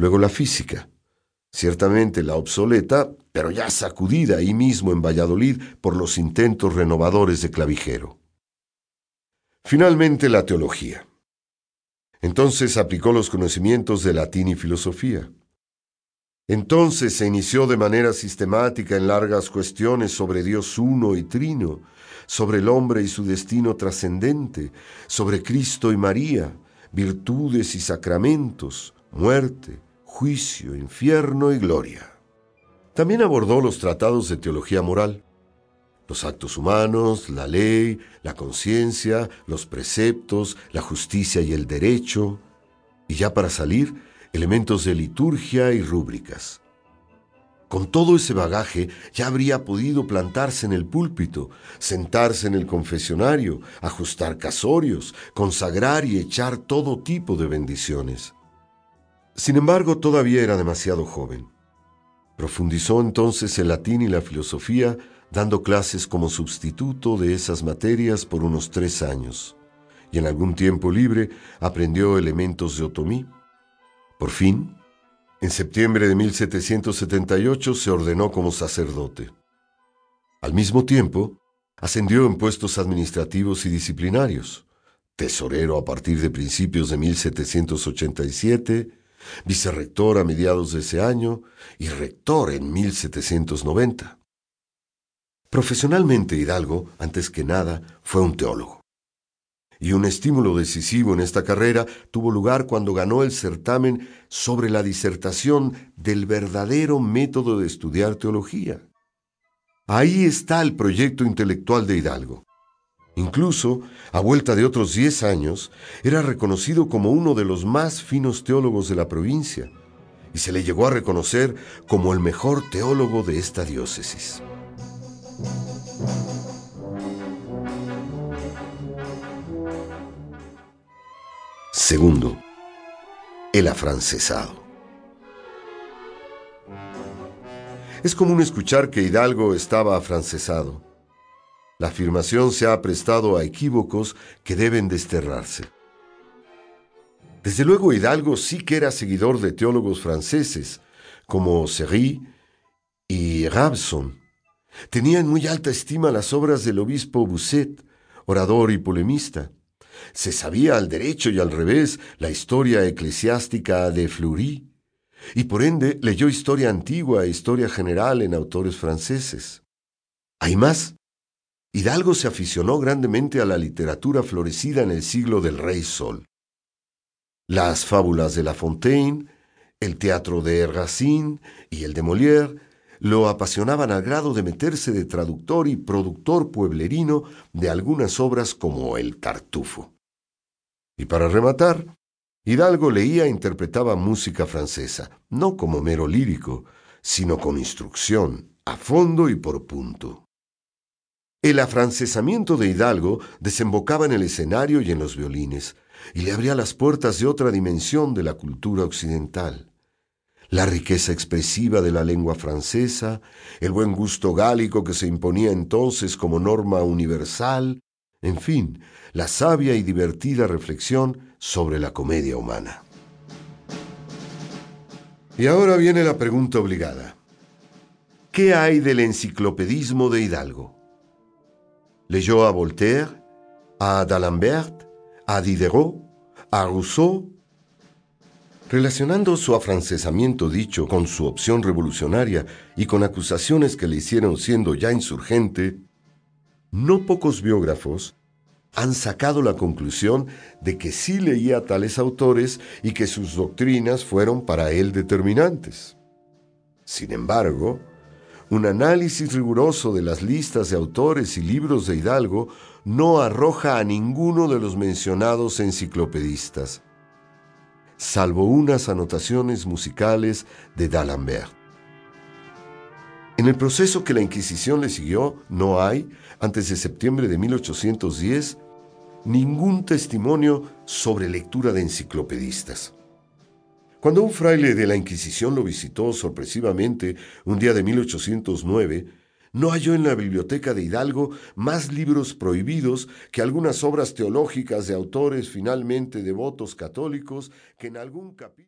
luego la física, ciertamente la obsoleta, pero ya sacudida ahí mismo en Valladolid por los intentos renovadores de Clavijero. Finalmente la teología. Entonces aplicó los conocimientos de latín y filosofía. Entonces se inició de manera sistemática en largas cuestiones sobre Dios uno y trino, sobre el hombre y su destino trascendente, sobre Cristo y María, virtudes y sacramentos, muerte, juicio, infierno y gloria. También abordó los tratados de teología moral, los actos humanos, la ley, la conciencia, los preceptos, la justicia y el derecho, y ya para salir, elementos de liturgia y rúbricas. Con todo ese bagaje ya habría podido plantarse en el púlpito, sentarse en el confesionario, ajustar casorios, consagrar y echar todo tipo de bendiciones. Sin embargo, todavía era demasiado joven. Profundizó entonces el latín y la filosofía, dando clases como sustituto de esas materias por unos tres años, y en algún tiempo libre aprendió elementos de otomí. Por fin, en septiembre de 1778 se ordenó como sacerdote. Al mismo tiempo, ascendió en puestos administrativos y disciplinarios, tesorero a partir de principios de 1787, vicerrector a mediados de ese año y rector en 1790. Profesionalmente Hidalgo, antes que nada, fue un teólogo. Y un estímulo decisivo en esta carrera tuvo lugar cuando ganó el certamen sobre la disertación del verdadero método de estudiar teología. Ahí está el proyecto intelectual de Hidalgo. Incluso, a vuelta de otros diez años, era reconocido como uno de los más finos teólogos de la provincia y se le llegó a reconocer como el mejor teólogo de esta diócesis. Segundo, el afrancesado. Es común escuchar que Hidalgo estaba afrancesado. La afirmación se ha prestado a equívocos que deben desterrarse. Desde luego Hidalgo sí que era seguidor de teólogos franceses, como Serry y Rabson, Tenía en muy alta estima las obras del obispo Busset, orador y polemista. Se sabía al derecho y al revés la historia eclesiástica de Fleury, y por ende leyó historia antigua e historia general en autores franceses. Hay más. Hidalgo se aficionó grandemente a la literatura florecida en el siglo del Rey Sol. Las fábulas de La Fontaine, el teatro de Racine y el de Molière lo apasionaban al grado de meterse de traductor y productor pueblerino de algunas obras como El Tartufo. Y para rematar, Hidalgo leía e interpretaba música francesa, no como mero lírico, sino con instrucción, a fondo y por punto. El afrancesamiento de Hidalgo desembocaba en el escenario y en los violines, y le abría las puertas de otra dimensión de la cultura occidental la riqueza expresiva de la lengua francesa, el buen gusto gálico que se imponía entonces como norma universal, en fin, la sabia y divertida reflexión sobre la comedia humana. Y ahora viene la pregunta obligada. ¿Qué hay del enciclopedismo de Hidalgo? ¿Leyó a Voltaire, a d'Alembert, a Diderot, a Rousseau Relacionando su afrancesamiento dicho con su opción revolucionaria y con acusaciones que le hicieron siendo ya insurgente, no pocos biógrafos han sacado la conclusión de que sí leía tales autores y que sus doctrinas fueron para él determinantes. Sin embargo, un análisis riguroso de las listas de autores y libros de Hidalgo no arroja a ninguno de los mencionados enciclopedistas salvo unas anotaciones musicales de D'Alembert. En el proceso que la Inquisición le siguió, no hay, antes de septiembre de 1810, ningún testimonio sobre lectura de enciclopedistas. Cuando un fraile de la Inquisición lo visitó sorpresivamente un día de 1809, no halló en la biblioteca de Hidalgo más libros prohibidos que algunas obras teológicas de autores finalmente devotos católicos que en algún capítulo